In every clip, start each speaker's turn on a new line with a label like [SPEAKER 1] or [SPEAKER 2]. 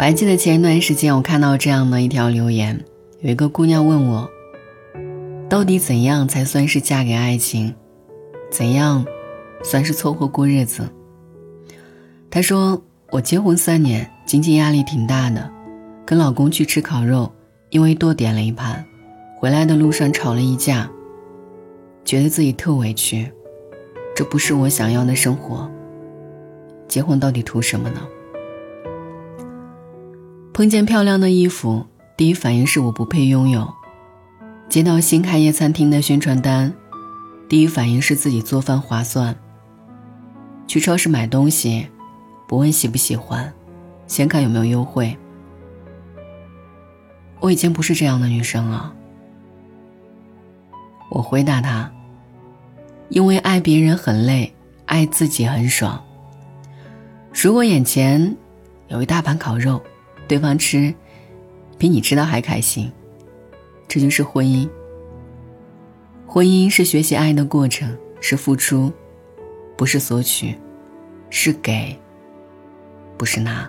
[SPEAKER 1] 我还记得前一段时间我看到这样的一条留言，有一个姑娘问我，到底怎样才算是嫁给爱情？怎样算是凑合过日子？她说我结婚三年，经济压力挺大的，跟老公去吃烤肉，因为多点了一盘，回来的路上吵了一架，觉得自己特委屈，这不是我想要的生活。结婚到底图什么呢？碰见漂亮的衣服，第一反应是我不配拥有；接到新开业餐厅的宣传单，第一反应是自己做饭划算。去超市买东西，不问喜不喜欢，先看有没有优惠。我以前不是这样的女生啊。我回答他：因为爱别人很累，爱自己很爽。如果眼前有一大盘烤肉，对方吃，比你吃到还开心，这就是婚姻。婚姻是学习爱的过程，是付出，不是索取，是给，不是拿。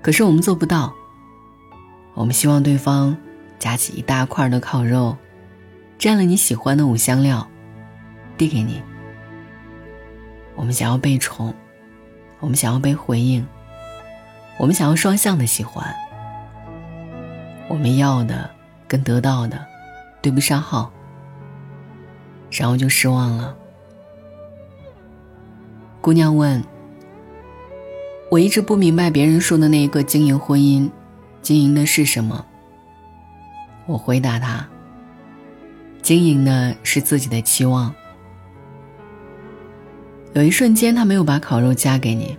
[SPEAKER 1] 可是我们做不到。我们希望对方夹起一大块的烤肉，蘸了你喜欢的五香料，递给你。我们想要被宠。我们想要被回应，我们想要双向的喜欢，我们要的跟得到的对不上号，然后就失望了。姑娘问：“我一直不明白别人说的那一个经营婚姻，经营的是什么？”我回答她：“经营的是自己的期望。”有一瞬间，他没有把烤肉夹给你，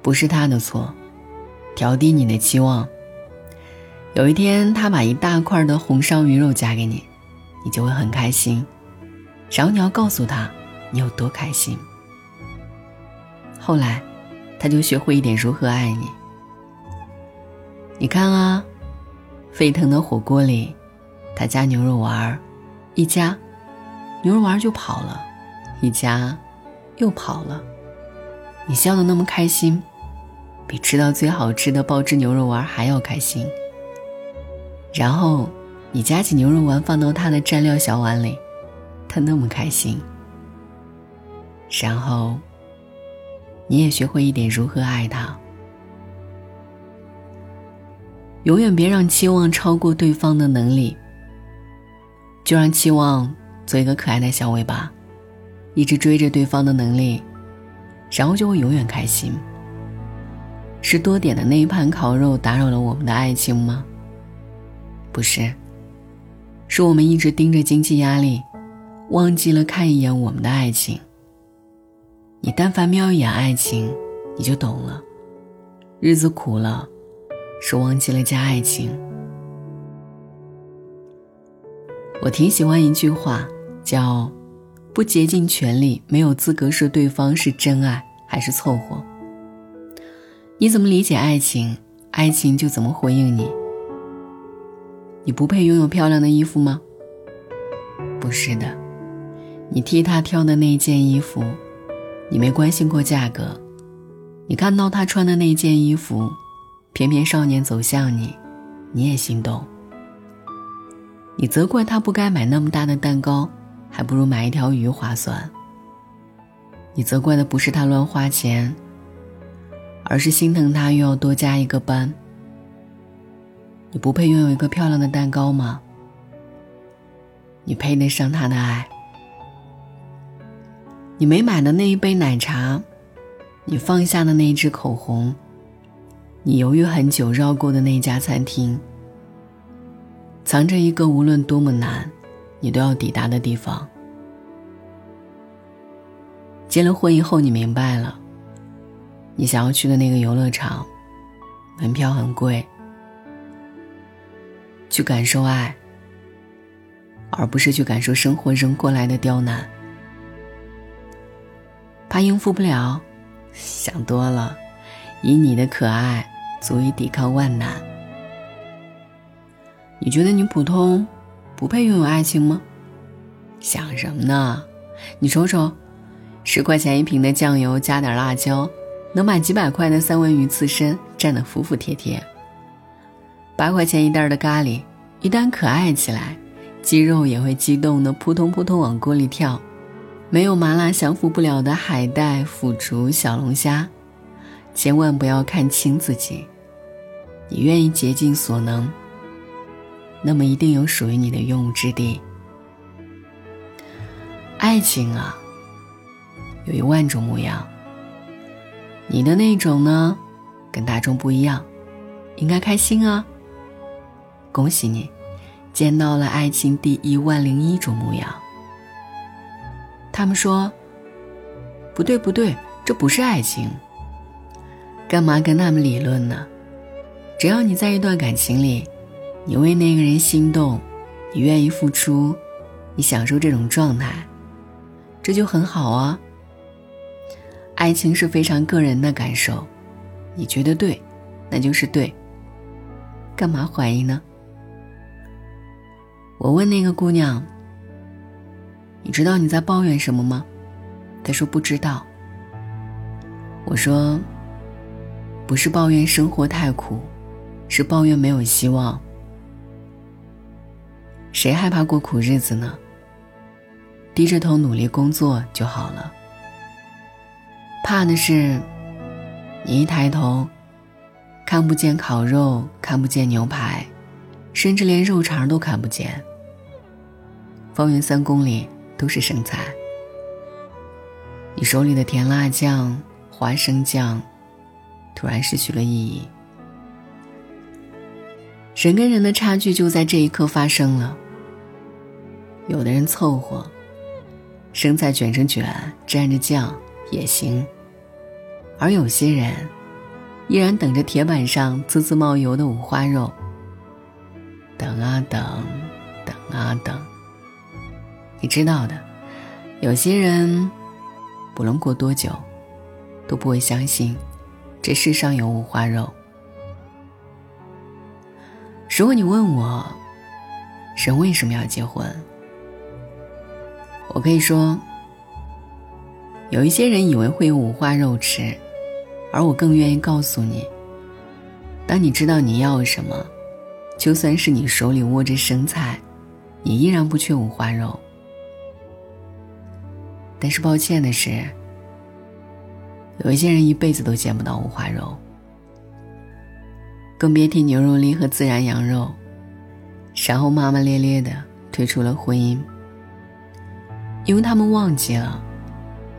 [SPEAKER 1] 不是他的错，调低你的期望。有一天，他把一大块的红烧鱼肉夹给你，你就会很开心，然后你要告诉他你有多开心。后来，他就学会一点如何爱你。你看啊，沸腾的火锅里，他加牛肉丸儿，一加，牛肉丸就跑了，一加。又跑了，你笑得那么开心，比吃到最好吃的爆汁牛肉丸还要开心。然后你夹起牛肉丸放到他的蘸料小碗里，他那么开心。然后你也学会一点如何爱他。永远别让期望超过对方的能力，就让期望做一个可爱的小尾巴。一直追着对方的能力，然后就会永远开心。是多点的那一盘烤肉打扰了我们的爱情吗？不是，是我们一直盯着经济压力，忘记了看一眼我们的爱情。你但凡瞄一眼爱情，你就懂了。日子苦了，是忘记了加爱情。我挺喜欢一句话，叫。不竭尽全力，没有资格说对方是真爱还是凑合。你怎么理解爱情，爱情就怎么回应你。你不配拥有漂亮的衣服吗？不是的，你替他挑的那件衣服，你没关心过价格。你看到他穿的那件衣服，翩翩少年走向你，你也心动。你责怪他不该买那么大的蛋糕。还不如买一条鱼划算。你责怪的不是他乱花钱，而是心疼他又要多加一个班。你不配拥有一个漂亮的蛋糕吗？你配得上他的爱。你没买的那一杯奶茶，你放下的那一支口红，你犹豫很久绕过的那家餐厅，藏着一个无论多么难。你都要抵达的地方。结了婚以后，你明白了，你想要去的那个游乐场，门票很贵。去感受爱，而不是去感受生活扔过来的刁难。怕应付不了，想多了，以你的可爱，足以抵抗万难。你觉得你普通？不配拥有爱情吗？想什么呢？你瞅瞅，十块钱一瓶的酱油加点辣椒，能把几百块的三文鱼刺身蘸得服服帖帖。八块钱一袋的咖喱，一旦可爱起来，鸡肉也会激动的扑通扑通往锅里跳。没有麻辣降服不了的海带、腐竹、小龙虾，千万不要看轻自己。你愿意竭尽所能，那么一定有属于你的用武之地。爱情啊，有一万种模样。你的那种呢，跟大众不一样，应该开心啊。恭喜你，见到了爱情第一万零一种模样。他们说：“不对，不对，这不是爱情。干嘛跟他们理论呢？只要你在一段感情里，你为那个人心动，你愿意付出，你享受这种状态，这就很好啊。爱情是非常个人的感受，你觉得对，那就是对。干嘛怀疑呢？”我问那个姑娘。你知道你在抱怨什么吗？她说不知道。我说，不是抱怨生活太苦，是抱怨没有希望。谁害怕过苦日子呢？低着头努力工作就好了。怕的是，你一抬头，看不见烤肉，看不见牛排，甚至连肉肠都看不见。方圆三公里。都是生菜。你手里的甜辣酱、花生酱，突然失去了意义。人跟人的差距就在这一刻发生了。有的人凑合，生菜卷成卷，蘸着酱也行；而有些人，依然等着铁板上滋滋冒油的五花肉。等啊等，等啊等。你知道的，有些人，不论过多久，都不会相信这世上有五花肉。如果你问我，人为什么要结婚？我可以说，有一些人以为会有五花肉吃，而我更愿意告诉你，当你知道你要什么，就算是你手里握着生菜，你依然不缺五花肉。但是抱歉的是，有一些人一辈子都见不到五花肉，更别提牛肉粒和孜然羊肉，然后骂骂咧咧的退出了婚姻，因为他们忘记了，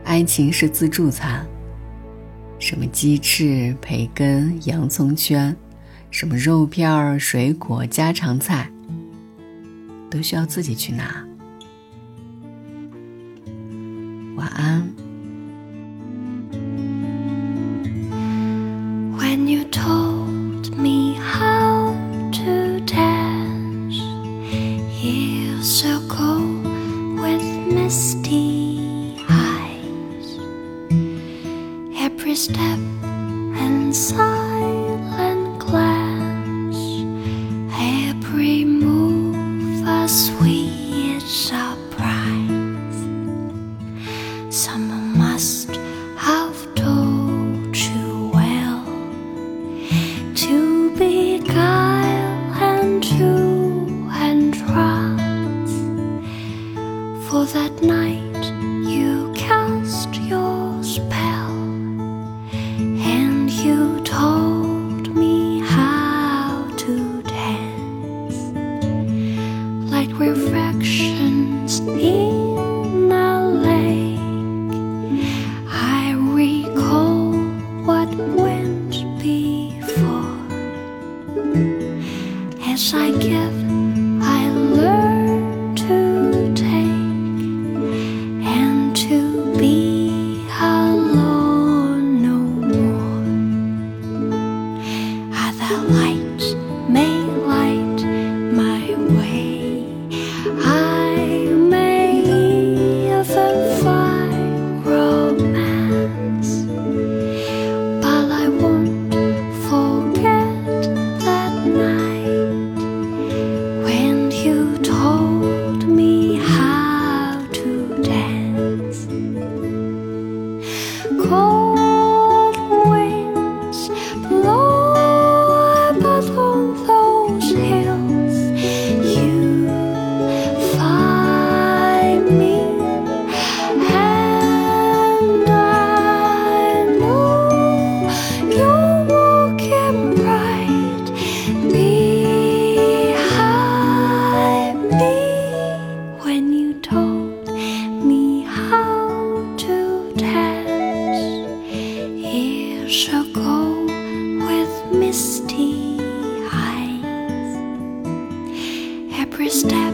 [SPEAKER 1] 爱情是自助餐，什么鸡翅、培根、洋葱圈，什么肉片、水果、家常菜，都需要自己去拿。晚安。every step.